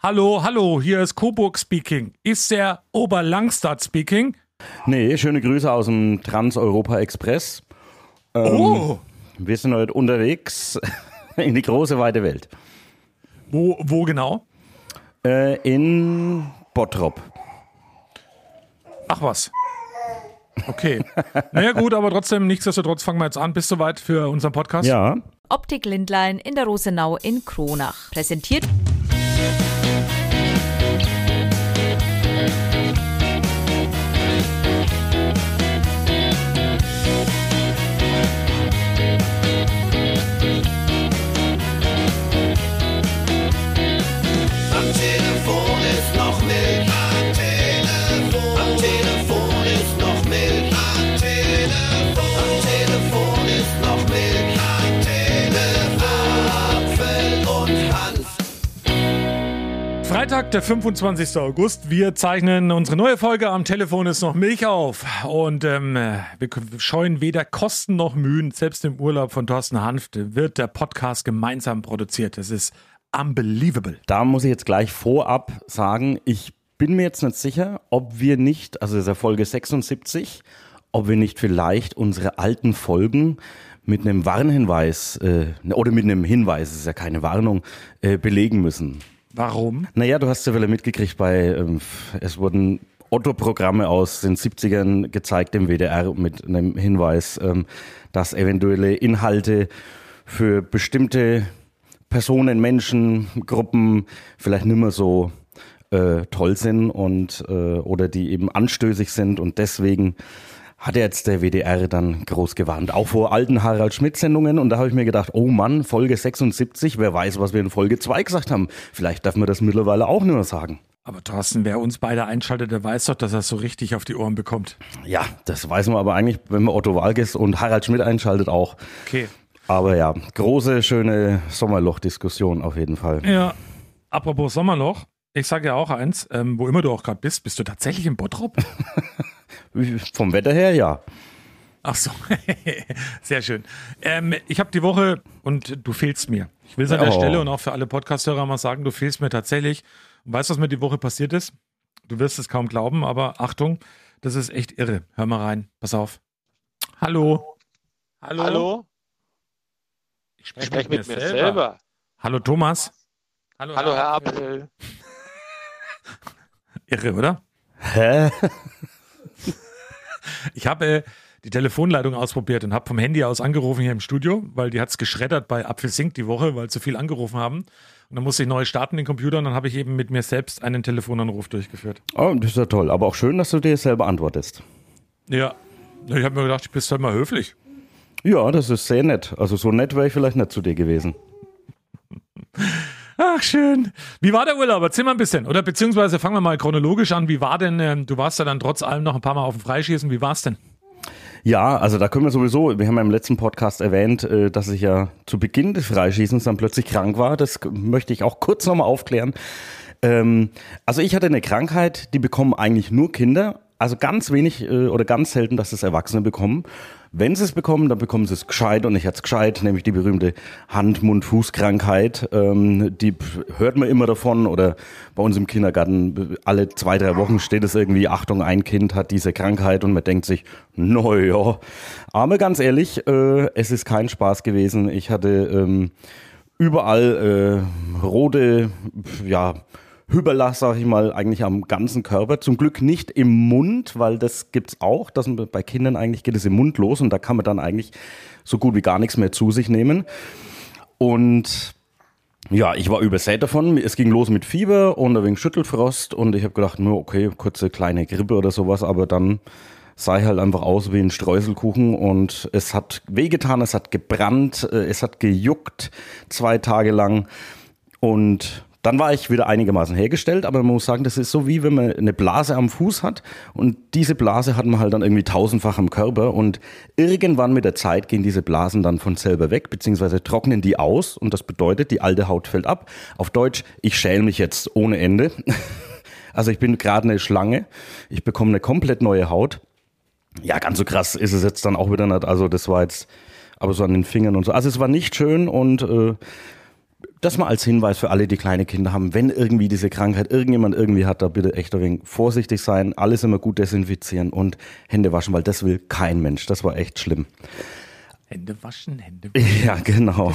Hallo, hallo, hier ist Coburg speaking. Ist der Oberlangstadt speaking? Nee, schöne Grüße aus dem Trans-Europa Express. Ähm, oh! Wir sind heute unterwegs in die große, weite Welt. Wo, wo genau? Äh, in Bottrop. Ach was. Okay. naja, gut, aber trotzdem, nichtsdestotrotz fangen wir jetzt an. Bist du soweit für unseren Podcast? Ja. Optik Lindlein in der Rosenau in Kronach. Präsentiert Freitag, der 25. August. Wir zeichnen unsere neue Folge. Am Telefon ist noch Milch auf. Und ähm, wir scheuen weder Kosten noch Mühen. Selbst im Urlaub von Thorsten Hanft wird der Podcast gemeinsam produziert. Das ist unbelievable. Da muss ich jetzt gleich vorab sagen, ich bin mir jetzt nicht sicher, ob wir nicht, also das ist ja Folge 76, ob wir nicht vielleicht unsere alten Folgen mit einem Warnhinweis äh, oder mit einem Hinweis, es ist ja keine Warnung, äh, belegen müssen. Warum? Naja, du hast ja vielleicht mitgekriegt bei, ähm, es wurden Otto-Programme aus den 70ern gezeigt im WDR mit einem Hinweis, ähm, dass eventuelle Inhalte für bestimmte Personen, Menschen, Gruppen vielleicht nicht mehr so äh, toll sind und äh, oder die eben anstößig sind und deswegen hat jetzt der WDR dann groß gewarnt. Auch vor alten Harald Schmidt-Sendungen. Und da habe ich mir gedacht, oh Mann, Folge 76, wer weiß, was wir in Folge 2 gesagt haben. Vielleicht darf man das mittlerweile auch nur sagen. Aber Thorsten, wer uns beide einschaltet, der weiß doch, dass er es so richtig auf die Ohren bekommt. Ja, das weiß man aber eigentlich, wenn man Otto Walges und Harald Schmidt einschaltet auch. Okay. Aber ja, große, schöne Sommerloch-Diskussion auf jeden Fall. Ja, apropos Sommerloch, ich sage ja auch eins, ähm, wo immer du auch gerade bist, bist du tatsächlich im Bottrop? Vom Wetter her, ja. Ach so, sehr schön. Ähm, ich habe die Woche, und du fehlst mir. Ich will es an der oh. Stelle und auch für alle Podcast-Hörer mal sagen, du fehlst mir tatsächlich. Und weißt du, was mir die Woche passiert ist? Du wirst es kaum glauben, aber Achtung, das ist echt irre. Hör mal rein, pass auf. Hallo. Hallo. Hallo. Ich spreche sprech mit, mit, mir selber. selber. Hallo Thomas. Hallo, Hallo Herr Apel. irre, oder? Hä? ich habe äh, die Telefonleitung ausprobiert und habe vom Handy aus angerufen hier im Studio, weil die hat es geschreddert bei Apfelsink die Woche, weil zu viel angerufen haben. Und dann musste ich neu starten den Computer und dann habe ich eben mit mir selbst einen Telefonanruf durchgeführt. Oh, das ist ja toll. Aber auch schön, dass du dir selber antwortest. Ja. Ich habe mir gedacht, ich bist halt mal höflich. Ja, das ist sehr nett. Also so nett wäre ich vielleicht nicht zu dir gewesen. Ach, schön. Wie war der Urlaub? Erzähl mal ein bisschen. Oder beziehungsweise fangen wir mal chronologisch an. Wie war denn, äh, du warst ja dann trotz allem noch ein paar Mal auf dem Freischießen. Wie war es denn? Ja, also da können wir sowieso, wir haben ja im letzten Podcast erwähnt, äh, dass ich ja zu Beginn des Freischießens dann plötzlich krank war. Das möchte ich auch kurz nochmal aufklären. Ähm, also ich hatte eine Krankheit, die bekommen eigentlich nur Kinder. Also ganz wenig äh, oder ganz selten, dass es Erwachsene bekommen. Wenn sie es bekommen, dann bekommen sie es gescheit und ich hatte es gescheit, nämlich die berühmte Hand-Mund-Fuß-Krankheit. Ähm, die hört man immer davon oder bei uns im Kindergarten alle zwei, drei Wochen steht es irgendwie, Achtung, ein Kind hat diese Krankheit und man denkt sich, naja, aber ganz ehrlich, äh, es ist kein Spaß gewesen. Ich hatte ähm, überall äh, rote, ja, Hüberlach, sag ich mal, eigentlich am ganzen Körper. Zum Glück nicht im Mund, weil das gibt's auch. Das, bei Kindern eigentlich geht es im Mund los und da kann man dann eigentlich so gut wie gar nichts mehr zu sich nehmen. Und ja, ich war übersät davon. Es ging los mit Fieber und ein wenig Schüttelfrost und ich habe gedacht, nur okay, kurze kleine Grippe oder sowas, aber dann sah ich halt einfach aus wie ein Streuselkuchen und es hat wehgetan, es hat gebrannt, äh, es hat gejuckt zwei Tage lang und dann war ich wieder einigermaßen hergestellt, aber man muss sagen, das ist so wie wenn man eine Blase am Fuß hat und diese Blase hat man halt dann irgendwie tausendfach am Körper und irgendwann mit der Zeit gehen diese Blasen dann von selber weg, beziehungsweise trocknen die aus und das bedeutet, die alte Haut fällt ab. Auf Deutsch, ich schäle mich jetzt ohne Ende. Also ich bin gerade eine Schlange, ich bekomme eine komplett neue Haut. Ja, ganz so krass ist es jetzt dann auch wieder nicht. Also das war jetzt aber so an den Fingern und so. Also es war nicht schön und äh, das mal als Hinweis für alle, die kleine Kinder haben. Wenn irgendwie diese Krankheit irgendjemand irgendwie hat, da bitte echt ein wenig vorsichtig sein, alles immer gut desinfizieren und Hände waschen, weil das will kein Mensch. Das war echt schlimm. Hände waschen, Hände waschen. Ja, genau.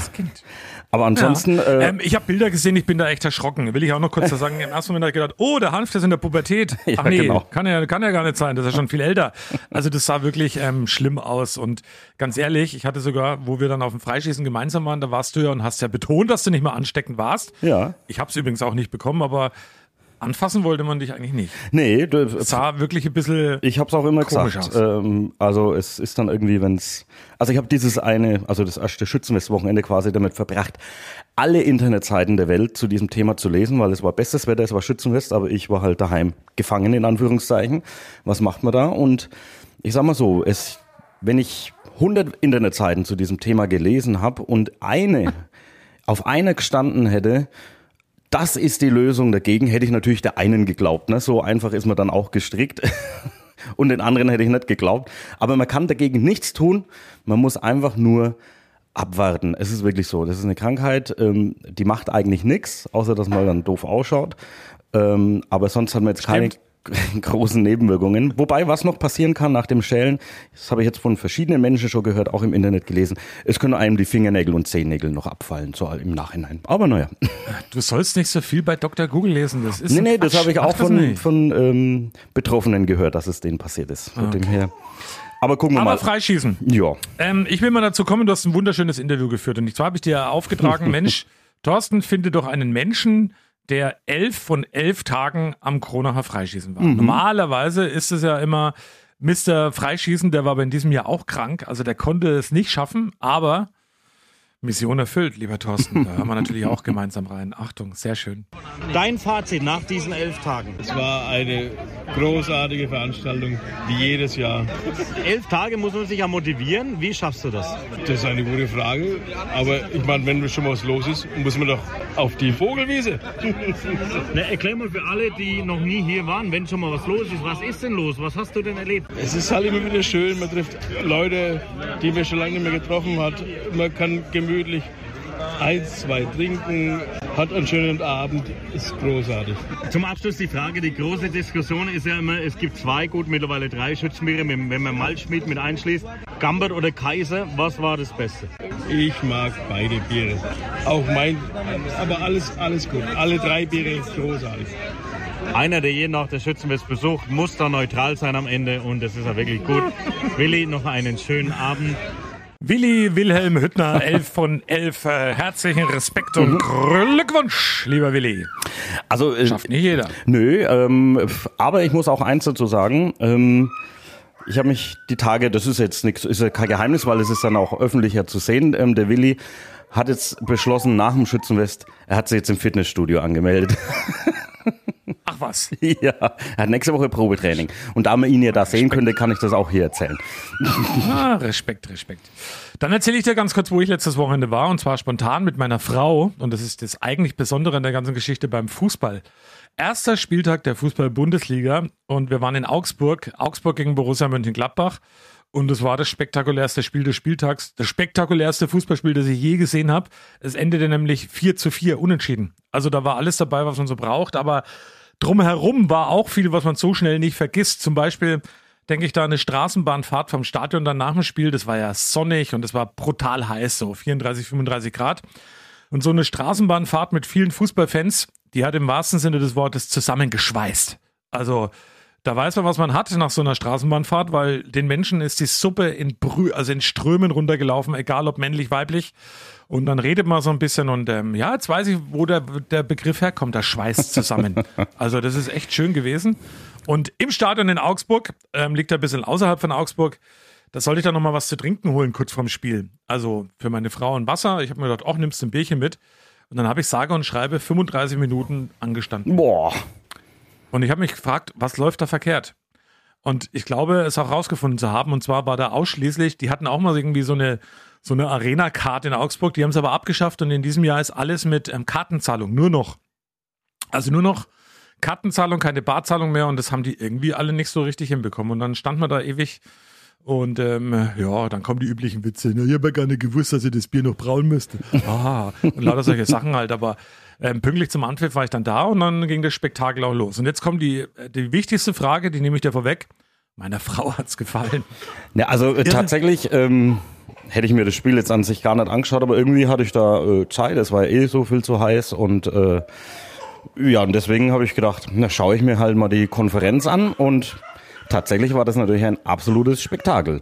Aber ansonsten. Ja. Äh, ähm, ich habe Bilder gesehen, ich bin da echt erschrocken. Will ich auch noch kurz sagen. Im ersten Moment habe ich gedacht, oh, der Hanf, der ist in der Pubertät. Ja, Ach nee, genau. kann, ja, kann ja gar nicht sein, das ist ja schon viel älter. Also das sah wirklich ähm, schlimm aus. Und ganz ehrlich, ich hatte sogar, wo wir dann auf dem Freischießen gemeinsam waren, da warst du ja und hast ja betont, dass du nicht mehr ansteckend warst. Ja. Ich habe es übrigens auch nicht bekommen, aber Anfassen wollte man dich eigentlich nicht. Nee, du, es sah wirklich ein bisschen. Ich habe es auch immer gesagt. Ähm, also es ist dann irgendwie, wenn es. Also ich habe dieses eine, also das erste Schützenfestwochenende quasi damit verbracht, alle Internetseiten der Welt zu diesem Thema zu lesen, weil es war bestes Wetter, es war Schützenfest, aber ich war halt daheim gefangen in Anführungszeichen. Was macht man da? Und ich sag mal so, es, wenn ich 100 Internetseiten zu diesem Thema gelesen habe und eine auf einer gestanden hätte, das ist die Lösung dagegen, hätte ich natürlich der einen geglaubt. Ne? So einfach ist man dann auch gestrickt. Und den anderen hätte ich nicht geglaubt. Aber man kann dagegen nichts tun. Man muss einfach nur abwarten. Es ist wirklich so. Das ist eine Krankheit, ähm, die macht eigentlich nichts, außer dass man dann doof ausschaut. Ähm, aber sonst hat man jetzt keine, großen Nebenwirkungen. Wobei, was noch passieren kann nach dem Schälen, das habe ich jetzt von verschiedenen Menschen schon gehört, auch im Internet gelesen, es können einem die Fingernägel und Zehennägel noch abfallen, so im Nachhinein. Aber naja. Du sollst nicht so viel bei Dr. Google lesen, das ist Nee, nee, das habe ich auch von, von ähm, Betroffenen gehört, dass es denen passiert ist. Von okay. dem her. Aber gucken wir Aber mal. Aber freischießen. Ja. Ähm, ich will mal dazu kommen, du hast ein wunderschönes Interview geführt und zwar habe ich dir aufgetragen, Mensch, Thorsten, finde doch einen Menschen, der elf von elf Tagen am Kronacher Freischießen war. Mhm. Normalerweise ist es ja immer Mr. Freischießen, der war aber in diesem Jahr auch krank, also der konnte es nicht schaffen, aber Mission erfüllt, lieber Thorsten. Da haben wir natürlich auch gemeinsam rein. Achtung, sehr schön. Dein Fazit nach diesen elf Tagen? Es war eine großartige Veranstaltung, wie jedes Jahr. Elf Tage muss man sich ja motivieren. Wie schaffst du das? Das ist eine gute Frage. Aber ich meine, wenn schon was los ist, muss man doch auf die Vogelwiese. Na, erklär mal für alle, die noch nie hier waren, wenn schon mal was los ist. Was ist denn los? Was hast du denn erlebt? Es ist halt immer wieder schön. Man trifft Leute, die man schon lange nicht mehr getroffen hat. Man kann gemütlich gemütlich eins, zwei trinken, hat einen schönen Abend, ist großartig. Zum Abschluss die Frage, die große Diskussion ist ja immer, es gibt zwei, gut mittlerweile drei Schützenbiere, wenn man Malschmied mit einschließt. Gambert oder Kaiser, was war das Beste? Ich mag beide Biere. Auch mein, aber alles, alles gut. Alle drei Biere großartig. Einer, der jeden nach der Schützenfest besucht, muss da neutral sein am Ende und das ist ja wirklich gut. Willi, noch einen schönen Abend. Willi Wilhelm Hüttner, 11 von 11. Äh, herzlichen Respekt und mhm. Glückwunsch, lieber Willi. Also, äh, Schafft nicht jeder. Nö, ähm, aber ich muss auch eins dazu sagen. Ähm, ich habe mich die Tage, das ist jetzt nichts, ist ja kein Geheimnis, weil es ist dann auch öffentlicher zu sehen. Ähm, der Willi hat jetzt beschlossen, nach dem Schützenfest, er hat sich jetzt im Fitnessstudio angemeldet. Ach was. Ja, er hat nächste Woche Probetraining. Und da man ihn ja da sehen könnte, kann ich das auch hier erzählen. Ah, Respekt, Respekt. Dann erzähle ich dir ganz kurz, wo ich letztes Wochenende war. Und zwar spontan mit meiner Frau. Und das ist das eigentlich Besondere an der ganzen Geschichte beim Fußball. Erster Spieltag der Fußball-Bundesliga. Und wir waren in Augsburg. Augsburg gegen Borussia Mönchengladbach. Und es war das spektakulärste Spiel des Spieltags, das spektakulärste Fußballspiel, das ich je gesehen habe. Es endete nämlich 4 zu 4 unentschieden. Also da war alles dabei, was man so braucht, aber drumherum war auch viel, was man so schnell nicht vergisst. Zum Beispiel denke ich da eine Straßenbahnfahrt vom Stadion dann nach dem Spiel. Das war ja sonnig und es war brutal heiß, so 34, 35 Grad. Und so eine Straßenbahnfahrt mit vielen Fußballfans, die hat im wahrsten Sinne des Wortes zusammengeschweißt. Also da weiß man, was man hat nach so einer Straßenbahnfahrt, weil den Menschen ist die Suppe in Brü also in Strömen runtergelaufen, egal ob männlich, weiblich. Und dann redet man so ein bisschen und ähm, ja, jetzt weiß ich, wo der, der Begriff herkommt, der Schweiß zusammen. also das ist echt schön gewesen. Und im Stadion in Augsburg, ähm, liegt er ein bisschen außerhalb von Augsburg, da sollte ich dann nochmal was zu trinken holen, kurz vorm Spiel. Also für meine Frau ein Wasser. Ich habe mir gedacht, auch nimmst du ein Bierchen mit. Und dann habe ich sage und schreibe 35 Minuten angestanden. Boah. Und ich habe mich gefragt, was läuft da verkehrt? Und ich glaube, es auch rausgefunden zu haben. Und zwar war da ausschließlich, die hatten auch mal irgendwie so eine, so eine Arena-Card in Augsburg, die haben es aber abgeschafft und in diesem Jahr ist alles mit ähm, Kartenzahlung, nur noch. Also nur noch Kartenzahlung, keine Barzahlung mehr und das haben die irgendwie alle nicht so richtig hinbekommen. Und dann stand man da ewig Und ähm, ja, dann kommen die üblichen Witze. Ne? Ich habe ja gar nicht gewusst, dass ihr das Bier noch brauen müsste. Ah, und lauter solche Sachen halt. Aber ähm, pünktlich zum Anpfiff war ich dann da und dann ging das Spektakel auch los. Und jetzt kommt die, die wichtigste Frage, die nehme ich dir vorweg. Meiner Frau hat's gefallen. Ja, also äh, tatsächlich ähm, hätte ich mir das Spiel jetzt an sich gar nicht angeschaut, aber irgendwie hatte ich da äh, Zeit. Es war ja eh so viel zu heiß und äh, ja, und deswegen habe ich gedacht, na schaue ich mir halt mal die Konferenz an und tatsächlich war das natürlich ein absolutes Spektakel.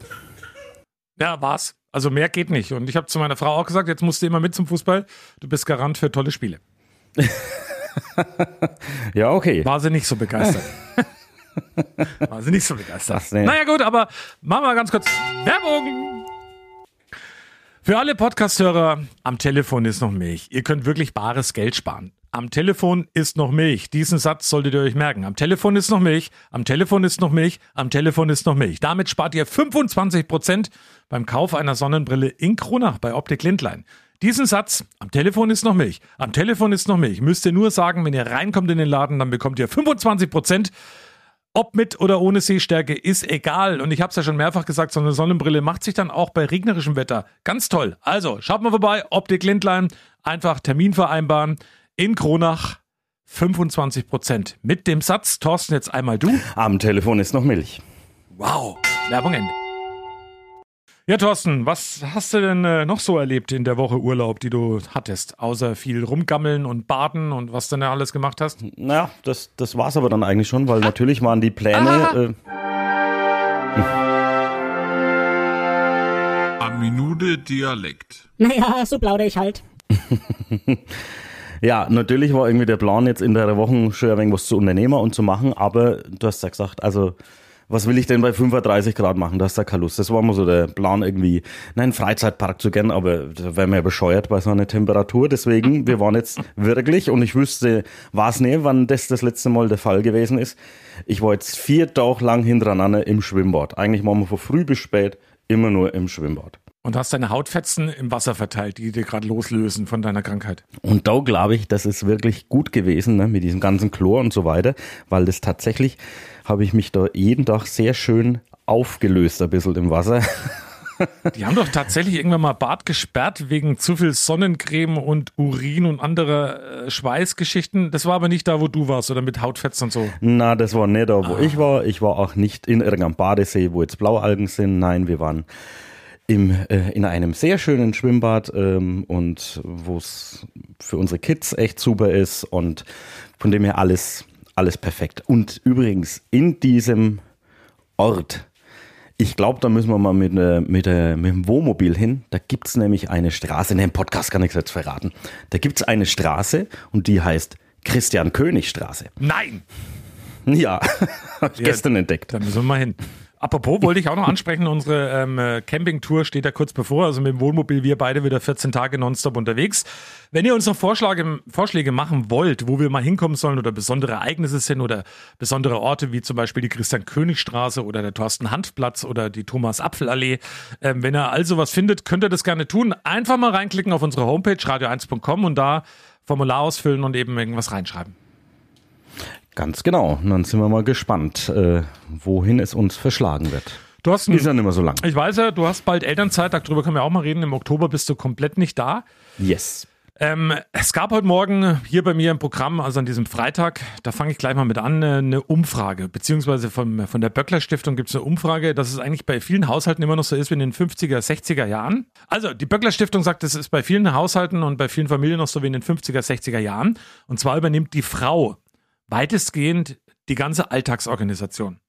Ja, war's. Also mehr geht nicht. Und ich habe zu meiner Frau auch gesagt, jetzt musst du immer mit zum Fußball. Du bist Garant für tolle Spiele. ja, okay. War sie nicht so begeistert. War sie nicht so begeistert. Ach, nee. Naja gut, aber machen wir ganz kurz Werbung. Für alle Podcasthörer, am Telefon ist noch Milch. Ihr könnt wirklich bares Geld sparen. Am Telefon ist noch Milch. Diesen Satz solltet ihr euch merken. Am Telefon ist noch Milch. Am Telefon ist noch Milch. Am Telefon ist noch Milch. Damit spart ihr 25 Prozent beim Kauf einer Sonnenbrille in Kronach bei Optik Lindlein. Diesen Satz, am Telefon ist noch Milch, am Telefon ist noch Milch, müsst ihr nur sagen, wenn ihr reinkommt in den Laden, dann bekommt ihr 25 Prozent. Ob mit oder ohne Sehstärke ist egal. Und ich habe es ja schon mehrfach gesagt, so eine Sonnenbrille macht sich dann auch bei regnerischem Wetter ganz toll. Also schaut mal vorbei, Optik Lindlein, einfach Termin vereinbaren in Kronach 25 Prozent. Mit dem Satz, Thorsten, jetzt einmal du. Am Telefon ist noch Milch. Wow, Werbung Ende. Ja, Thorsten, was hast du denn äh, noch so erlebt in der Woche Urlaub, die du hattest? Außer viel rumgammeln und baden und was du denn alles gemacht hast? Naja, das, das war's aber dann eigentlich schon, weil natürlich waren die Pläne. Äh, Am Minute Dialekt. Naja, so plaudere ich halt. Ja, natürlich war irgendwie der Plan, jetzt in der Woche schon ein wenig was zu unternehmen und zu machen, aber du hast ja gesagt, also was will ich denn bei 35 Grad machen? Da hast du keine Lust. Das war mal so der Plan irgendwie, nein, Freizeitpark zu gern, aber da wären wir ja bescheuert bei so einer Temperatur. Deswegen, wir waren jetzt wirklich, und ich wüsste, war es nicht, wann das das letzte Mal der Fall gewesen ist. Ich war jetzt vier Tage lang hintereinander im Schwimmbad. Eigentlich waren wir von früh bis spät immer nur im Schwimmbad. Und hast deine Hautfetzen im Wasser verteilt, die dir gerade loslösen von deiner Krankheit. Und da glaube ich, das ist wirklich gut gewesen ne, mit diesem ganzen Chlor und so weiter, weil das tatsächlich habe ich mich da jeden Tag sehr schön aufgelöst, ein bisschen im Wasser. Die haben doch tatsächlich irgendwann mal Bad gesperrt wegen zu viel Sonnencreme und Urin und andere äh, Schweißgeschichten. Das war aber nicht da, wo du warst oder mit Hautfetzen und so. Na, das war nicht da, wo ah. ich war. Ich war auch nicht in irgendeinem Badesee, wo jetzt Blaualgen sind. Nein, wir waren im, äh, in einem sehr schönen Schwimmbad ähm, und wo es für unsere Kids echt super ist und von dem her alles, alles perfekt. Und übrigens in diesem Ort, ich glaube, da müssen wir mal mit, äh, mit, äh, mit dem Wohnmobil hin. Da gibt es nämlich eine Straße, in dem Podcast kann ich es jetzt verraten. Da gibt es eine Straße und die heißt Christian König Straße. Nein! Ja, habe ich ja, gestern entdeckt. Da müssen wir mal hin. Apropos wollte ich auch noch ansprechen, unsere ähm, Campingtour steht ja kurz bevor, also mit dem Wohnmobil wir beide wieder 14 Tage nonstop unterwegs. Wenn ihr uns noch Vorschläge, Vorschläge machen wollt, wo wir mal hinkommen sollen oder besondere Ereignisse sind oder besondere Orte wie zum Beispiel die Christian-König-Straße oder der Thorsten-Handplatz oder die Thomas-Apfel-Allee, ähm, wenn ihr also was findet, könnt ihr das gerne tun. Einfach mal reinklicken auf unsere Homepage radio1.com und da Formular ausfüllen und eben irgendwas reinschreiben. Ganz genau. Und dann sind wir mal gespannt, äh, wohin es uns verschlagen wird. Du hast ist ja nicht mehr so lang. Ich weiß ja, du hast bald Elternzeit, darüber können wir auch mal reden. Im Oktober bist du komplett nicht da. Yes. Ähm, es gab heute Morgen hier bei mir im Programm, also an diesem Freitag, da fange ich gleich mal mit an, äh, eine Umfrage, beziehungsweise von, von der Böckler Stiftung gibt es eine Umfrage, dass es eigentlich bei vielen Haushalten immer noch so ist wie in den 50er, 60er Jahren. Also die Böckler Stiftung sagt, es ist bei vielen Haushalten und bei vielen Familien noch so wie in den 50er, 60er Jahren. Und zwar übernimmt die Frau weitestgehend die ganze Alltagsorganisation.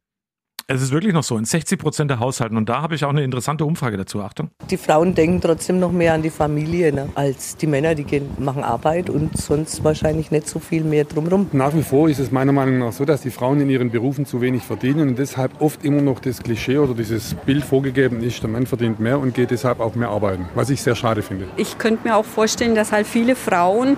Es ist wirklich noch so, in 60 Prozent der Haushalten. Und da habe ich auch eine interessante Umfrage dazu. Achtung. Die Frauen denken trotzdem noch mehr an die Familie ne, als die Männer. Die gehen, machen Arbeit und sonst wahrscheinlich nicht so viel mehr drumherum. Nach wie vor ist es meiner Meinung nach so, dass die Frauen in ihren Berufen zu wenig verdienen und deshalb oft immer noch das Klischee oder dieses Bild vorgegeben ist, der Mann verdient mehr und geht deshalb auch mehr arbeiten. Was ich sehr schade finde. Ich könnte mir auch vorstellen, dass halt viele Frauen,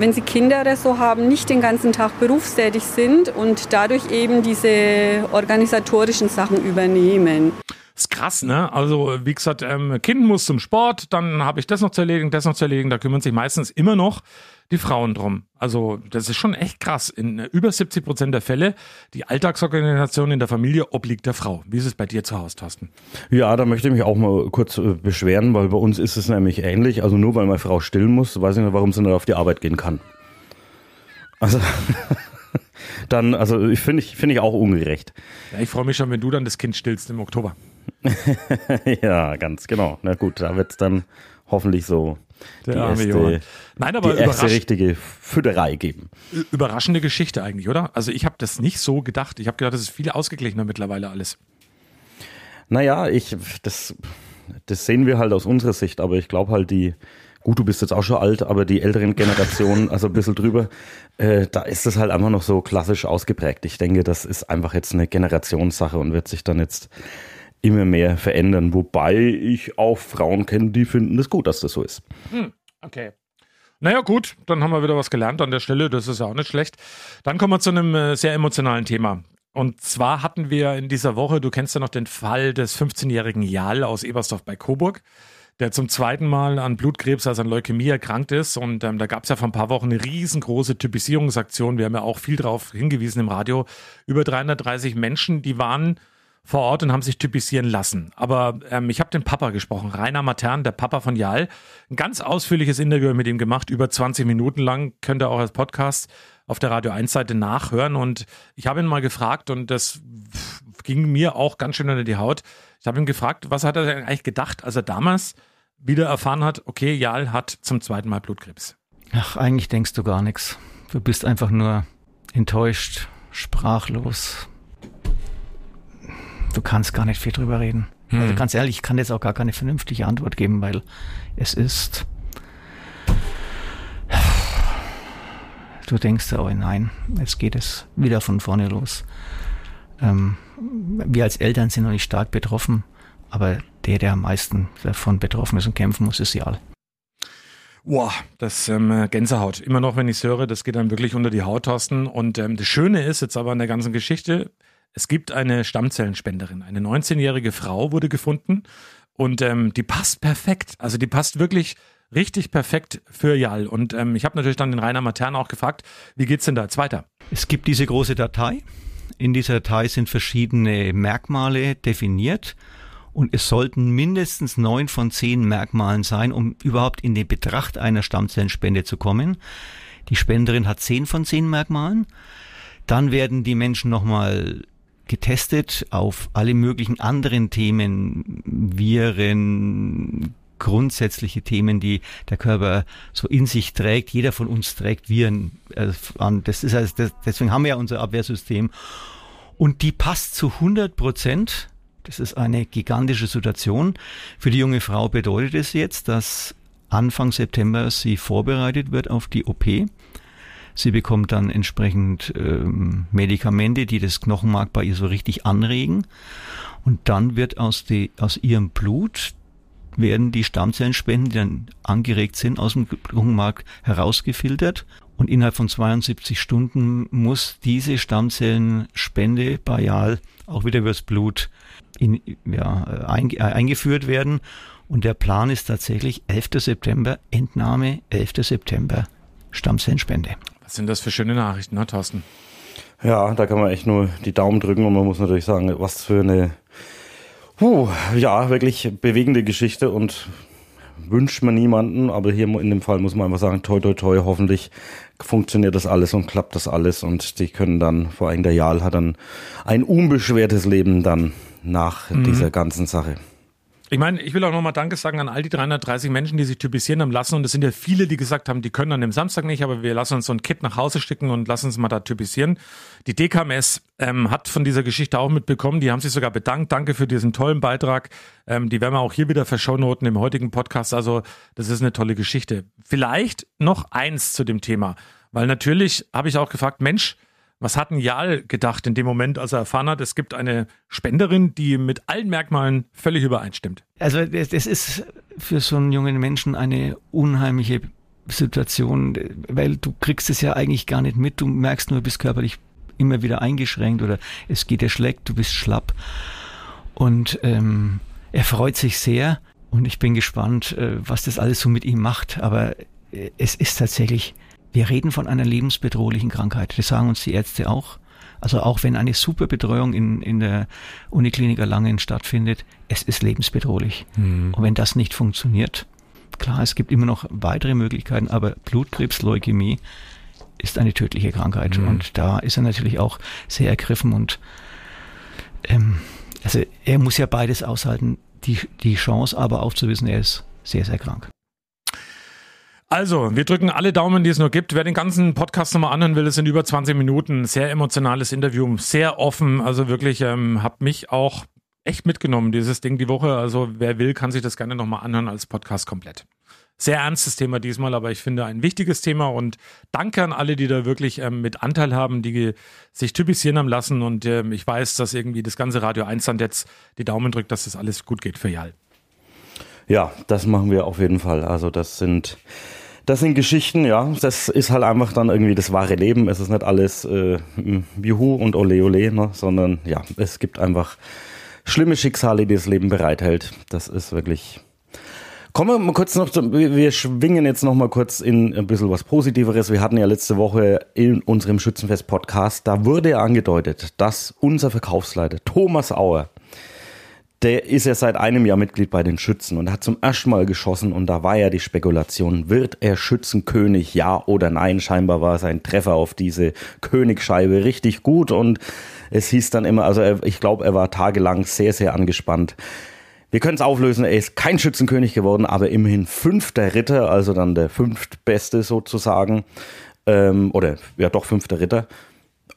wenn sie Kinder oder so haben, nicht den ganzen Tag berufstätig sind und dadurch eben diese organisatorischen Sachen übernehmen. Das ist krass, ne? Also, wie gesagt, ähm, Kind muss zum Sport, dann habe ich das noch zu erledigen, das noch zu erledigen. Da kümmern sich meistens immer noch die Frauen drum. Also das ist schon echt krass. In über 70 Prozent der Fälle, die Alltagsorganisation in der Familie obliegt der Frau. Wie ist es bei dir zu Hause, Thorsten? Ja, da möchte ich mich auch mal kurz äh, beschweren, weil bei uns ist es nämlich ähnlich. Also nur weil meine Frau stillen muss, weiß ich nicht, warum sie nicht auf die Arbeit gehen kann. Also dann, also ich finde ich, finde ich auch ungerecht. Ja, ich freue mich schon, wenn du dann das Kind stillst im Oktober. ja, ganz genau. Na gut, da wird es dann hoffentlich so der die arme erste, Nein, aber die erste richtige Fütterei geben. Überraschende Geschichte eigentlich, oder? Also ich habe das nicht so gedacht. Ich habe gedacht, das ist viel ausgeglichener mittlerweile alles. Naja, ich, das, das sehen wir halt aus unserer Sicht, aber ich glaube halt die, gut, du bist jetzt auch schon alt, aber die älteren Generationen, also ein bisschen drüber, äh, da ist es halt einfach noch so klassisch ausgeprägt. Ich denke, das ist einfach jetzt eine Generationssache und wird sich dann jetzt immer mehr verändern. Wobei ich auch Frauen kenne, die finden es gut, dass das so ist. Hm, okay. Naja, gut, dann haben wir wieder was gelernt an der Stelle. Das ist ja auch nicht schlecht. Dann kommen wir zu einem äh, sehr emotionalen Thema. Und zwar hatten wir in dieser Woche, du kennst ja noch den Fall des 15-jährigen Jal aus Ebersdorf bei Coburg, der zum zweiten Mal an Blutkrebs, also an Leukämie erkrankt ist. Und ähm, da gab es ja vor ein paar Wochen eine riesengroße Typisierungsaktion. Wir haben ja auch viel darauf hingewiesen im Radio. Über 330 Menschen, die waren vor Ort und haben sich typisieren lassen. Aber ähm, ich habe den Papa gesprochen, Rainer Matern, der Papa von Jal. Ein ganz ausführliches Interview mit ihm gemacht, über 20 Minuten lang, könnt ihr auch als Podcast auf der Radio 1 Seite nachhören. Und ich habe ihn mal gefragt und das ging mir auch ganz schön unter die Haut. Ich habe ihn gefragt, was hat er eigentlich gedacht, als er damals wieder erfahren hat, okay, Jal hat zum zweiten Mal Blutkrebs. Ach, eigentlich denkst du gar nichts. Du bist einfach nur enttäuscht, sprachlos, du kannst gar nicht viel drüber reden. Hm. Also ganz ehrlich, ich kann jetzt auch gar keine vernünftige Antwort geben, weil es ist. Du denkst oh nein, jetzt geht es wieder von vorne los. Ähm, wir als Eltern sind noch nicht stark betroffen, aber der, der am meisten davon betroffen ist und kämpfen muss, ist Jal. Boah, das ähm, Gänsehaut. Immer noch, wenn ich es höre, das geht dann wirklich unter die Haut, Thorsten. Und ähm, das Schöne ist jetzt aber an der ganzen Geschichte, es gibt eine Stammzellenspenderin. Eine 19-jährige Frau wurde gefunden und ähm, die passt perfekt. Also die passt wirklich richtig perfekt für Jal. Und ähm, ich habe natürlich dann den Rainer Matern auch gefragt, wie geht's denn da jetzt weiter? Es gibt diese große Datei. In dieser Datei sind verschiedene Merkmale definiert. Und es sollten mindestens neun von zehn Merkmalen sein, um überhaupt in den Betracht einer Stammzellenspende zu kommen. Die Spenderin hat zehn von zehn Merkmalen. Dann werden die Menschen nochmal getestet auf alle möglichen anderen Themen, Viren, grundsätzliche Themen, die der Körper so in sich trägt. Jeder von uns trägt Viren äh, an. Das ist also, deswegen haben wir ja unser Abwehrsystem. Und die passt zu 100 Prozent. Das ist eine gigantische Situation. Für die junge Frau bedeutet es jetzt, dass Anfang September sie vorbereitet wird auf die OP. Sie bekommt dann entsprechend ähm, Medikamente, die das Knochenmark bei ihr so richtig anregen. Und dann wird aus, die, aus ihrem Blut werden die Stammzellenspenden, die dann angeregt sind, aus dem Knochenmark herausgefiltert. Und innerhalb von 72 Stunden muss diese Stammzellenspende Bayal auch wieder übers Blut in, ja, äh, eingeführt werden. Und der Plan ist tatsächlich 11. September, Entnahme 11. September, Stammzellenspende. Was sind das für schöne Nachrichten, ne, Thorsten? Ja, da kann man echt nur die Daumen drücken und man muss natürlich sagen, was für eine, puh, ja, wirklich bewegende Geschichte und wünscht man niemanden, aber hier in dem Fall muss man einfach sagen, toi, toi, toi, hoffentlich funktioniert das alles und klappt das alles und die können dann, vor allem der Jal hat dann ein unbeschwertes Leben dann nach mhm. dieser ganzen Sache. Ich meine, ich will auch nochmal Danke sagen an all die 330 Menschen, die sich typisieren haben lassen. Und es sind ja viele, die gesagt haben, die können an dem Samstag nicht, aber wir lassen uns so ein Kit nach Hause schicken und lassen uns mal da typisieren. Die DKMS ähm, hat von dieser Geschichte auch mitbekommen. Die haben sich sogar bedankt. Danke für diesen tollen Beitrag. Ähm, die werden wir auch hier wieder verschaunoten im heutigen Podcast. Also, das ist eine tolle Geschichte. Vielleicht noch eins zu dem Thema. Weil natürlich habe ich auch gefragt, Mensch, was hat ein Jal gedacht in dem Moment, als er erfahren hat, es gibt eine Spenderin, die mit allen Merkmalen völlig übereinstimmt? Also das ist für so einen jungen Menschen eine unheimliche Situation, weil du kriegst es ja eigentlich gar nicht mit. Du merkst nur, du bist körperlich immer wieder eingeschränkt oder es geht dir schlecht, du bist schlapp. Und ähm, er freut sich sehr und ich bin gespannt, äh, was das alles so mit ihm macht. Aber äh, es ist tatsächlich wir reden von einer lebensbedrohlichen Krankheit. Das sagen uns die Ärzte auch. Also auch wenn eine super Betreuung in, in der Uniklinik Erlangen stattfindet, es ist lebensbedrohlich. Mhm. Und wenn das nicht funktioniert, klar, es gibt immer noch weitere Möglichkeiten, aber Blutkrebs, Leukämie ist eine tödliche Krankheit. Mhm. Und da ist er natürlich auch sehr ergriffen und ähm, also er muss ja beides aushalten, die, die Chance aber aufzuwissen, er ist sehr, sehr krank. Also, wir drücken alle Daumen, die es nur gibt. Wer den ganzen Podcast nochmal anhören will, es sind über 20 Minuten. Sehr emotionales Interview, sehr offen. Also wirklich, ähm, hat mich auch echt mitgenommen, dieses Ding die Woche. Also, wer will, kann sich das gerne nochmal anhören als Podcast komplett. Sehr ernstes Thema diesmal, aber ich finde ein wichtiges Thema und danke an alle, die da wirklich ähm, mit Anteil haben, die sich typisieren haben lassen und ähm, ich weiß, dass irgendwie das ganze Radio 1 dann jetzt die Daumen drückt, dass das alles gut geht für Jal. Ja, das machen wir auf jeden Fall. Also das sind das sind Geschichten, ja. Das ist halt einfach dann irgendwie das wahre Leben. Es ist nicht alles äh, Juhu und Ole Ole, ne? sondern ja, es gibt einfach schlimme Schicksale, die das Leben bereithält. Das ist wirklich. Kommen wir mal kurz noch zu, wir schwingen jetzt noch mal kurz in ein bisschen was Positiveres. Wir hatten ja letzte Woche in unserem Schützenfest-Podcast, da wurde ja angedeutet, dass unser Verkaufsleiter Thomas Auer der ist ja seit einem Jahr Mitglied bei den Schützen und hat zum ersten Mal geschossen und da war ja die Spekulation, wird er Schützenkönig, ja oder nein? Scheinbar war sein Treffer auf diese Königscheibe richtig gut und es hieß dann immer, also er, ich glaube, er war tagelang sehr, sehr angespannt. Wir können es auflösen, er ist kein Schützenkönig geworden, aber immerhin fünfter Ritter, also dann der fünftbeste sozusagen. Ähm, oder ja doch fünfter Ritter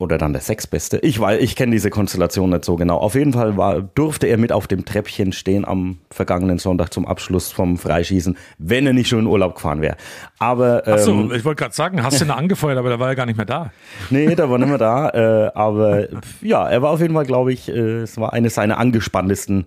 oder dann der Sechsbeste. Ich weiß, ich kenne diese Konstellation nicht so genau. Auf jeden Fall war, durfte er mit auf dem Treppchen stehen am vergangenen Sonntag zum Abschluss vom Freischießen, wenn er nicht schon in Urlaub gefahren wäre. Aber ähm, Achso, ich wollte gerade sagen, hast du ihn angefeuert, aber da war er gar nicht mehr da. Nee, da war nicht mehr da. Äh, aber ja, er war auf jeden Fall, glaube ich, äh, es war eines seiner angespanntesten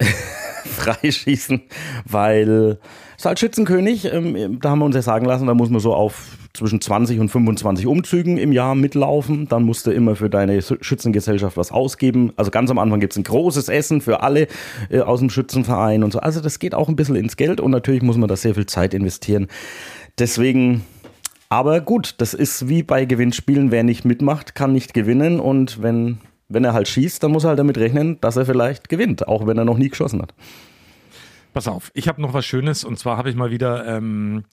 Freischießen, weil es halt Schützenkönig, ähm, da haben wir uns ja sagen lassen, da muss man so auf zwischen 20 und 25 Umzügen im Jahr mitlaufen. Dann musst du immer für deine Schützengesellschaft was ausgeben. Also ganz am Anfang gibt es ein großes Essen für alle äh, aus dem Schützenverein und so. Also das geht auch ein bisschen ins Geld und natürlich muss man da sehr viel Zeit investieren. Deswegen aber gut, das ist wie bei Gewinnspielen. Wer nicht mitmacht, kann nicht gewinnen. Und wenn, wenn er halt schießt, dann muss er halt damit rechnen, dass er vielleicht gewinnt, auch wenn er noch nie geschossen hat. Pass auf, ich habe noch was Schönes und zwar habe ich mal wieder ähm,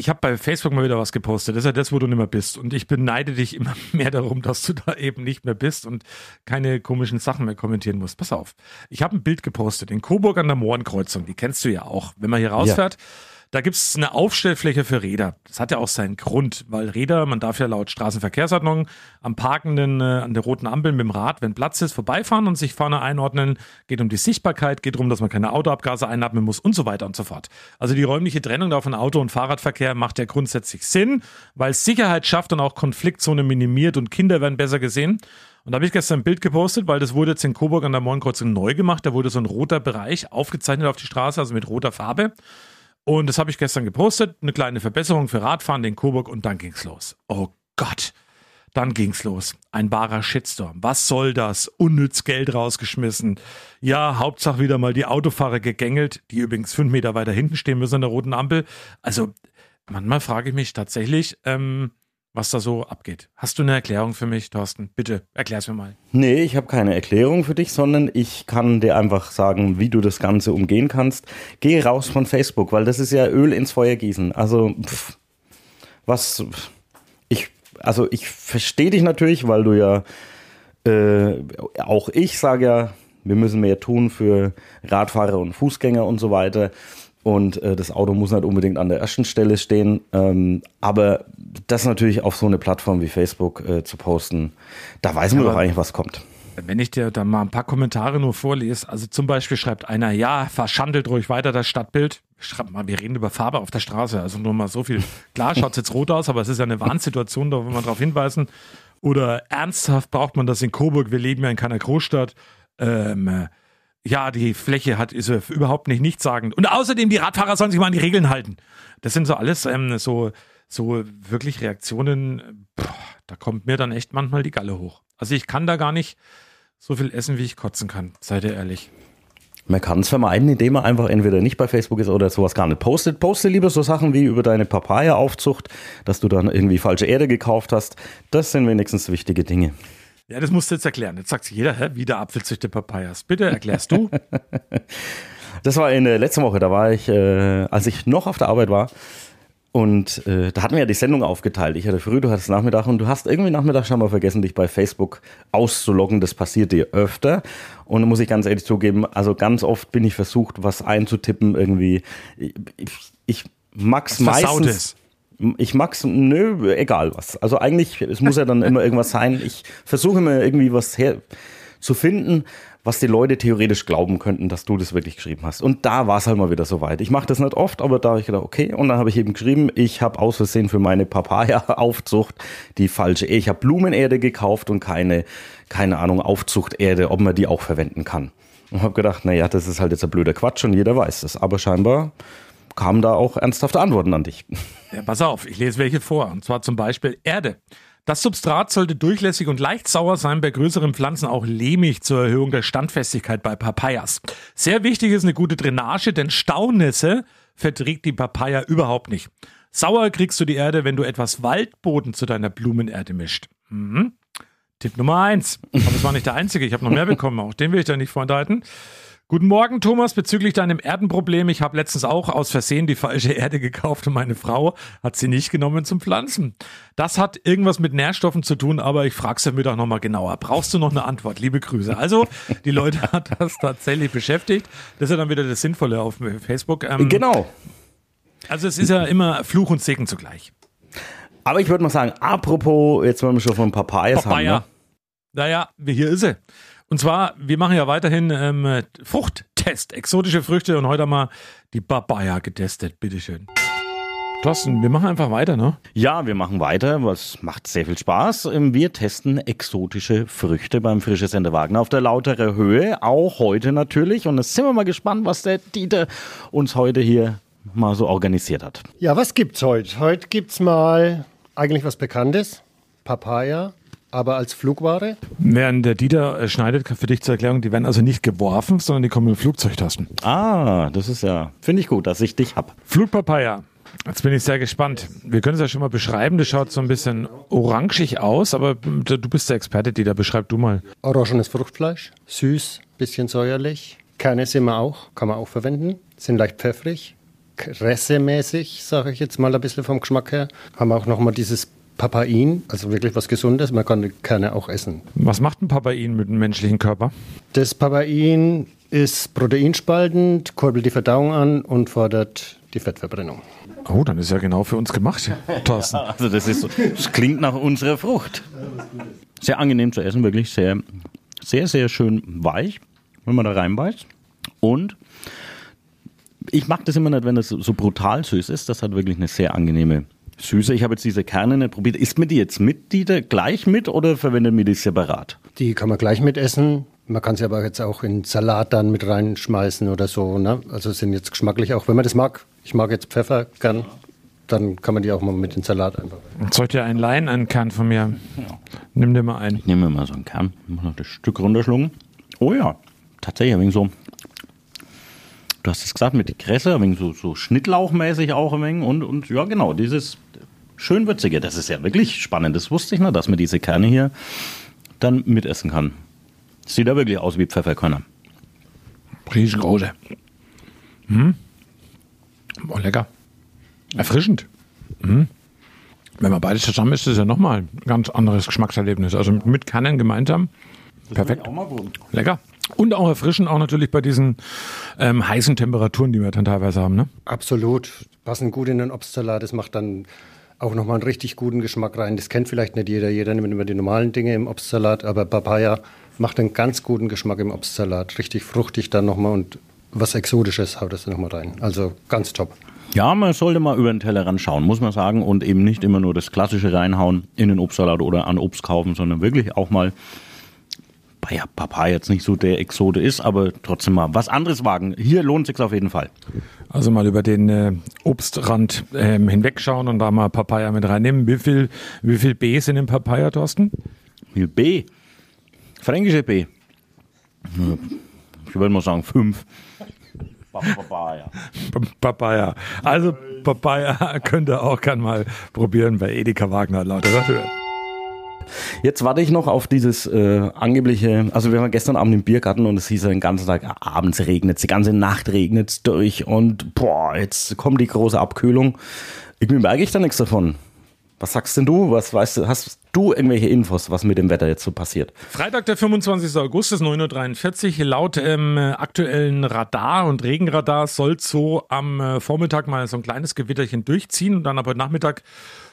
ich habe bei Facebook mal wieder was gepostet. Das ist ja das, wo du nicht mehr bist. Und ich beneide dich immer mehr darum, dass du da eben nicht mehr bist und keine komischen Sachen mehr kommentieren musst. Pass auf. Ich habe ein Bild gepostet in Coburg an der Mohrenkreuzung. Die kennst du ja auch. Wenn man hier rausfährt, ja. Da gibt es eine Aufstellfläche für Räder. Das hat ja auch seinen Grund, weil Räder, man darf ja laut Straßenverkehrsordnung am Parkenden äh, an der roten Ampel mit dem Rad, wenn Platz ist, vorbeifahren und sich vorne einordnen. Geht um die Sichtbarkeit, geht darum, dass man keine Autoabgase einatmen muss und so weiter und so fort. Also die räumliche Trennung da von Auto- und Fahrradverkehr macht ja grundsätzlich Sinn, weil Sicherheit schafft und auch Konfliktzone minimiert und Kinder werden besser gesehen. Und da habe ich gestern ein Bild gepostet, weil das wurde jetzt in Coburg an der Mohrenkreuzung neu gemacht. Da wurde so ein roter Bereich aufgezeichnet auf die Straße, also mit roter Farbe. Und das habe ich gestern gepostet. Eine kleine Verbesserung für Radfahren in Coburg und dann ging's los. Oh Gott. Dann ging's los. Ein wahrer Shitstorm. Was soll das? Unnütz Geld rausgeschmissen. Ja, Hauptsache wieder mal die Autofahrer gegängelt, die übrigens fünf Meter weiter hinten stehen müssen an der roten Ampel. Also, manchmal frage ich mich tatsächlich, ähm, was da so abgeht. Hast du eine Erklärung für mich, Thorsten? Bitte, erklär's mir mal. Nee, ich habe keine Erklärung für dich, sondern ich kann dir einfach sagen, wie du das Ganze umgehen kannst. Geh raus von Facebook, weil das ist ja Öl ins Feuer gießen. Also, pff, was, ich, also ich verstehe dich natürlich, weil du ja, äh, auch ich sage ja, wir müssen mehr tun für Radfahrer und Fußgänger und so weiter. Und äh, das Auto muss nicht unbedingt an der ersten Stelle stehen. Ähm, aber das natürlich auf so eine Plattform wie Facebook äh, zu posten, da weiß man ja, doch eigentlich, was kommt. Wenn ich dir da mal ein paar Kommentare nur vorlese, also zum Beispiel schreibt einer, ja, verschandelt ruhig weiter das Stadtbild. Schreibt mal, wir reden über Farbe auf der Straße, also nur mal so viel. Klar schaut es jetzt rot aus, aber es ist ja eine Warnsituation, da will man darauf hinweisen. Oder ernsthaft braucht man das in Coburg, wir leben ja in keiner Großstadt. Ähm, ja, die Fläche hat, ist überhaupt nicht nichtssagend. Und außerdem, die Radfahrer sollen sich mal an die Regeln halten. Das sind so alles ähm, so, so wirklich Reaktionen, boah, da kommt mir dann echt manchmal die Galle hoch. Also ich kann da gar nicht so viel essen, wie ich kotzen kann, seid ihr ehrlich. Man kann es vermeiden, indem man einfach entweder nicht bei Facebook ist oder sowas gar nicht postet. Poste lieber so Sachen wie über deine Papaya-Aufzucht, dass du dann irgendwie falsche Erde gekauft hast. Das sind wenigstens wichtige Dinge. Ja, das musst du jetzt erklären. Jetzt sagt jeder, hä, wieder Apfelzüchte Papayas. Bitte erklärst du. das war in der letzten Woche, da war ich, äh, als ich noch auf der Arbeit war, und äh, da hatten wir ja die Sendung aufgeteilt. Ich hatte früh, du hattest Nachmittag und du hast irgendwie Nachmittag schon mal vergessen, dich bei Facebook auszuloggen. Das passiert dir öfter. Und da muss ich ganz ehrlich zugeben, also ganz oft bin ich versucht, was einzutippen irgendwie. Ich, ich mag's was meistens. Ich mag's, nö, egal was. Also eigentlich, es muss ja dann immer irgendwas sein. Ich versuche immer irgendwie was her zu finden, was die Leute theoretisch glauben könnten, dass du das wirklich geschrieben hast. Und da war es halt mal wieder soweit. Ich mache das nicht oft, aber da habe ich gedacht, okay. Und dann habe ich eben geschrieben, ich habe aus Versehen für meine Papaya-Aufzucht die falsche, ich habe Blumenerde gekauft und keine, keine Ahnung, Aufzuchterde, ob man die auch verwenden kann. Und habe gedacht, naja, das ist halt jetzt ein blöder Quatsch und jeder weiß das. Aber scheinbar kamen da auch ernsthafte Antworten an dich. Ja, pass auf, ich lese welche vor. Und zwar zum Beispiel Erde. Das Substrat sollte durchlässig und leicht sauer sein, bei größeren Pflanzen auch lehmig zur Erhöhung der Standfestigkeit bei Papayas. Sehr wichtig ist eine gute Drainage, denn Staunässe verträgt die Papaya überhaupt nicht. Sauer kriegst du die Erde, wenn du etwas Waldboden zu deiner Blumenerde mischt. Mhm. Tipp Nummer eins. Aber es war nicht der einzige, ich habe noch mehr bekommen, auch den will ich da nicht vorenthalten. Guten Morgen, Thomas, bezüglich deinem Erdenproblem. Ich habe letztens auch aus Versehen die falsche Erde gekauft und meine Frau hat sie nicht genommen zum Pflanzen. Das hat irgendwas mit Nährstoffen zu tun, aber ich frage sie mir doch nochmal genauer. Brauchst du noch eine Antwort? Liebe Grüße. Also, die Leute hat das tatsächlich beschäftigt. Das ist ja dann wieder das Sinnvolle auf Facebook. Ähm, genau. Also, es ist ja immer Fluch und Segen zugleich. Aber ich würde mal sagen, apropos, jetzt wollen wir schon von Papayas Papaya. haben. Ne? Naja, hier ist sie. Und zwar, wir machen ja weiterhin ähm, Fruchttest, exotische Früchte und heute haben wir die Papaya getestet. Bitteschön. Thorsten, wir machen einfach weiter, ne? Ja, wir machen weiter. Was macht sehr viel Spaß. Ähm, wir testen exotische Früchte beim Frische Sender Wagner auf der lautere Höhe. Auch heute natürlich. Und jetzt sind wir mal gespannt, was der Dieter uns heute hier mal so organisiert hat. Ja, was gibt's heute? Heute gibt's mal eigentlich was Bekanntes. Papaya, aber als Flugware? Während der Dieter äh, schneidet, für dich zur Erklärung, die werden also nicht geworfen, sondern die kommen in Flugzeugtasten. Ah, das ist ja, finde ich gut, dass ich dich hab. Flugpapaya. Jetzt bin ich sehr gespannt. Wir können es ja schon mal beschreiben. Das schaut so ein bisschen orangig aus, aber du bist der Experte, Dieter. Beschreib du mal. Orangenes Fruchtfleisch, süß, bisschen säuerlich. Kerne sind wir auch, kann man auch verwenden. Sind leicht pfeffrig, kressemäßig, sage ich jetzt mal ein bisschen vom Geschmack her. Haben wir auch nochmal dieses Papain, also wirklich was Gesundes. Man kann die Kerne auch essen. Was macht ein Papain mit dem menschlichen Körper? Das Papain ist proteinspaltend, kurbelt die Verdauung an und fordert die Fettverbrennung. Oh, dann ist ja genau für uns gemacht, Thorsten. Ja, also das, ist so, das klingt nach unserer Frucht. Sehr angenehm zu essen, wirklich sehr, sehr, sehr schön weich, wenn man da reinbeißt. Und ich mag das immer nicht, wenn das so brutal süß ist. Das hat wirklich eine sehr angenehme Süße, ich habe jetzt diese Kerne nicht probiert. Isst man die jetzt mit, die da gleich mit oder verwendet man die separat? Die kann man gleich mit essen. Man kann sie aber jetzt auch in Salat dann mit reinschmeißen oder so. Ne? Also sind jetzt geschmacklich auch, wenn man das mag. Ich mag jetzt Pfeffer gern. Dann kann man die auch mal mit in Salat einfach. Soll ich dir einen leihen, einen Kern von mir? Ja. Nimm dir mal einen. Ich nehme mir mal so einen Kern. Ich muss noch das Stück runterschlungen. Oh ja, tatsächlich ein wenig so. Du hast es gesagt mit der Kresse, ein wenig so, so Schnittlauchmäßig auch ein wenig. Und, und ja, genau, dieses schön würzige. Das ist ja wirklich spannend. Das wusste ich nicht, dass man diese Kerne hier dann mitessen kann. Sieht ja wirklich aus wie Pfefferkörner. Riesengroße. Hm? Oh, lecker. Erfrischend. Hm? Wenn man beides zusammen isst, ist es ja nochmal ein ganz anderes Geschmackserlebnis. Also mit Kernen gemeinsam. Perfekt. Lecker. Und auch erfrischend, auch natürlich bei diesen ähm, heißen Temperaturen, die wir dann teilweise haben. Ne? Absolut. Passen gut in den Obstsalat. Das macht dann auch nochmal einen richtig guten Geschmack rein. Das kennt vielleicht nicht jeder. Jeder nimmt immer die normalen Dinge im Obstsalat, aber Papaya macht einen ganz guten Geschmack im Obstsalat. Richtig fruchtig dann nochmal und was Exotisches haut das nochmal rein. Also ganz top. Ja, man sollte mal über den Tellerrand schauen, muss man sagen, und eben nicht immer nur das klassische reinhauen in den Obstsalat oder an Obst kaufen, sondern wirklich auch mal ja, Papa jetzt nicht so der Exote ist, aber trotzdem mal was anderes wagen. Hier lohnt sich auf jeden Fall. Also mal über den äh, Obstrand ähm, hinwegschauen und da mal Papaya mit reinnehmen. Wie viel, wie viel B sind im Papaya, Thorsten? Wie viel B? Fränkische B. ich würde mal sagen fünf. Papaya. Papaya. Also Papaya könnt ihr auch gerne mal probieren bei Edeka Wagner lauter hören. Jetzt warte ich noch auf dieses äh, angebliche, also wir waren gestern Abend im Biergarten und es hieß den ganzen Tag, ja, abends regnet die ganze Nacht regnet es durch und boah, jetzt kommt die große Abkühlung. Irgendwie merke ich da nichts davon. Was sagst denn du? Was weißt du? Hast du irgendwelche Infos, was mit dem Wetter jetzt so passiert? Freitag, der 25. August ist 9.43 Uhr. Laut ähm, aktuellen Radar und Regenradar soll so am äh, Vormittag mal so ein kleines Gewitterchen durchziehen und dann aber Nachmittag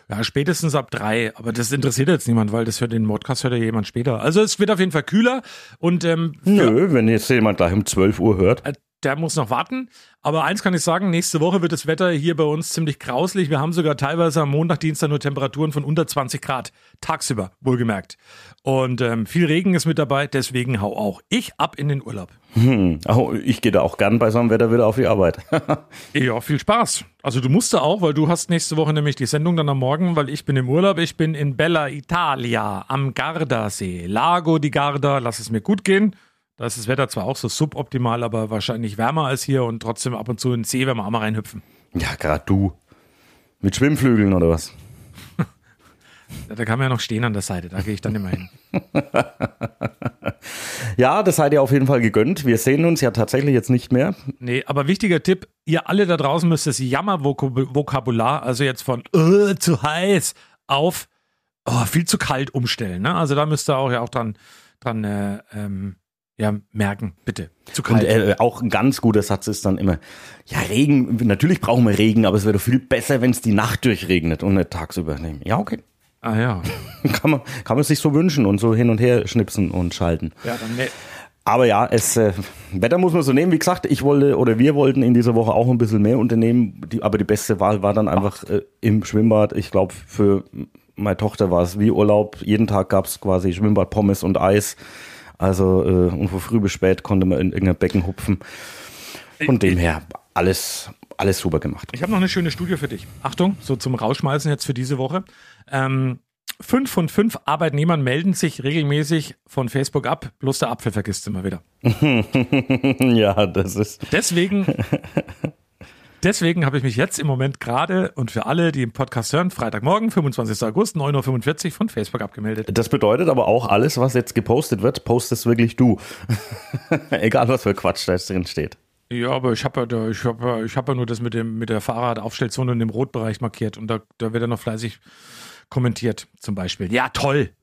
ja, spätestens ab drei. Aber das interessiert jetzt niemand, weil das hört den Modcast hört ja jemand später. Also es wird auf jeden Fall kühler und ähm, Nö, wenn jetzt jemand gleich um 12 Uhr hört. Äh, der muss noch warten. Aber eins kann ich sagen, nächste Woche wird das Wetter hier bei uns ziemlich grauslich. Wir haben sogar teilweise am Montag, Dienstag nur Temperaturen von unter 20 Grad. Tagsüber, wohlgemerkt. Und ähm, viel Regen ist mit dabei, deswegen hau auch ich ab in den Urlaub. Hm, oh, ich gehe da auch gern bei so einem Wetter wieder auf die Arbeit. ja, viel Spaß. Also du musst da auch, weil du hast nächste Woche nämlich die Sendung dann am Morgen, weil ich bin im Urlaub. Ich bin in Bella Italia am Gardasee. Lago di Garda, lass es mir gut gehen. Da ist das Wetter zwar auch so suboptimal, aber wahrscheinlich wärmer als hier und trotzdem ab und zu in den See, wenn wir auch mal reinhüpfen. Ja, gerade du. Mit Schwimmflügeln oder was? Da kann man ja noch stehen an der Seite, da gehe ich dann immer hin. ja, das seid ihr auf jeden Fall gegönnt. Wir sehen uns ja tatsächlich jetzt nicht mehr. Nee, aber wichtiger Tipp, ihr alle da draußen müsst das Jammer-Vokabular, also jetzt von uh, zu heiß auf oh, viel zu kalt umstellen. Ne? Also da müsst ihr auch ja auch dran, dran äh, ähm, ja, merken, bitte. Zu kalt. Und äh, auch ein ganz guter Satz ist dann immer, ja, Regen, natürlich brauchen wir Regen, aber es wäre doch viel besser, wenn es die Nacht durchregnet und nicht tagsüber. Ja, okay. Ah ja. kann, man, kann man sich so wünschen und so hin und her schnipsen und schalten. Ja, dann ne aber ja, es äh, Wetter muss man so nehmen. Wie gesagt, ich wollte oder wir wollten in dieser Woche auch ein bisschen mehr unternehmen, die, aber die beste Wahl war dann einfach äh, im Schwimmbad. Ich glaube, für meine Tochter war es wie Urlaub. Jeden Tag gab es quasi Schwimmbad, Pommes und Eis. Also äh, und von früh bis spät konnte man in irgendein Becken hupfen. Von dem her alles, alles super gemacht. Ich habe noch eine schöne Studie für dich. Achtung, so zum Rausschmeißen jetzt für diese Woche. Ähm, fünf von fünf Arbeitnehmern melden sich regelmäßig von Facebook ab, bloß der Apfel vergisst immer wieder. ja, das ist. Deswegen Deswegen habe ich mich jetzt im Moment gerade und für alle, die im Podcast hören, Freitagmorgen, 25. August, 9.45 Uhr von Facebook abgemeldet. Das bedeutet aber auch, alles, was jetzt gepostet wird, postest wirklich du. Egal, was für Quatsch da jetzt drin steht. Ja, aber ich habe ja, ich hab, ich hab ja nur das mit, dem, mit der Fahrradaufstellzone in dem Rotbereich markiert und da, da wird er noch fleißig kommentiert, zum Beispiel. Ja, toll.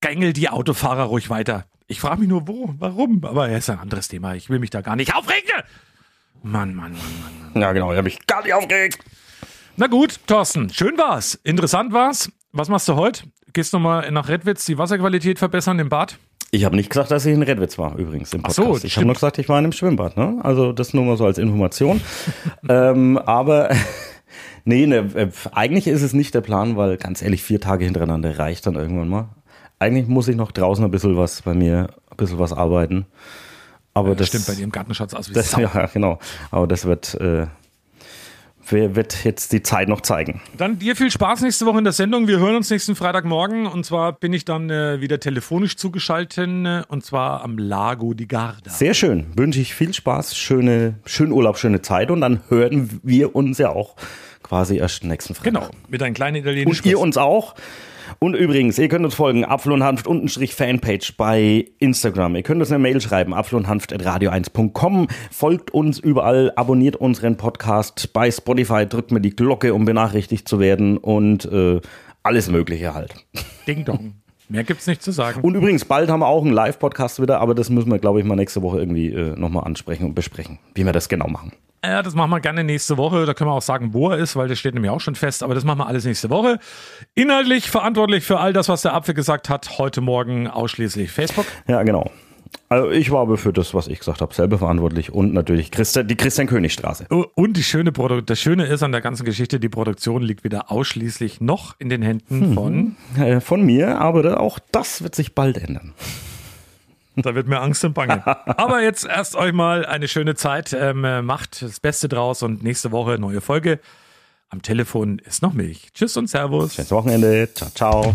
Gängel die Autofahrer ruhig weiter. Ich frage mich nur, wo, warum, aber er ist ein anderes Thema. Ich will mich da gar nicht aufregen. Mann, Mann, Mann, Mann. Mann. Ja, genau, ich habe mich gar nicht aufgeregt. Na gut, Thorsten, schön war's. Interessant war's. Was machst du heute? Gehst du nochmal nach Redwitz die Wasserqualität verbessern im Bad? Ich habe nicht gesagt, dass ich in Redwitz war, übrigens im Podcast. Ach so, ich habe nur gesagt, ich war in einem Schwimmbad. Ne? Also das nur mal so als Information. ähm, aber nee, ne, äh, eigentlich ist es nicht der Plan, weil ganz ehrlich, vier Tage hintereinander reicht dann irgendwann mal. Eigentlich muss ich noch draußen ein bisschen was bei mir, ein bisschen was arbeiten. Aber das, das stimmt bei dir im Gartenschatz aus wie das, Ja, genau. Aber das wird, äh, wird jetzt die Zeit noch zeigen. Dann dir viel Spaß nächste Woche in der Sendung. Wir hören uns nächsten Freitagmorgen und zwar bin ich dann äh, wieder telefonisch zugeschaltet äh, und zwar am Lago di Garda. Sehr schön. Wünsche ich viel Spaß, schöne, schönen Urlaub, schöne Zeit und dann hören wir uns ja auch quasi erst nächsten Freitag. Genau, mit einem kleinen italienischen. Und ihr uns auch. Und übrigens, ihr könnt uns folgen, Apfel und Hanft untenstrich Fanpage bei Instagram. Ihr könnt uns eine Mail schreiben, apfel und Hanft radio1.com. Folgt uns überall, abonniert unseren Podcast bei Spotify, drückt mir die Glocke, um benachrichtigt zu werden und äh, alles Mögliche halt. Ding Dong. Mehr gibt's nicht zu sagen. Und übrigens, bald haben wir auch einen Live-Podcast wieder, aber das müssen wir, glaube ich, mal nächste Woche irgendwie äh, nochmal ansprechen und besprechen, wie wir das genau machen. Ja, das machen wir gerne nächste Woche. Da können wir auch sagen, wo er ist, weil das steht nämlich auch schon fest. Aber das machen wir alles nächste Woche. Inhaltlich verantwortlich für all das, was der Apfel gesagt hat, heute Morgen ausschließlich Facebook. Ja, genau. Also ich war aber für das, was ich gesagt habe, selber verantwortlich und natürlich Christa, die Christian-König-Straße. Und die schöne Produ das Schöne ist an der ganzen Geschichte, die Produktion liegt wieder ausschließlich noch in den Händen von... Äh, von mir, aber auch das wird sich bald ändern. Da wird mir Angst und Bange. Aber jetzt erst euch mal eine schöne Zeit. Ähm, macht das Beste draus und nächste Woche neue Folge. Am Telefon ist noch Milch. Tschüss und Servus. Schönes Wochenende. Ciao, ciao.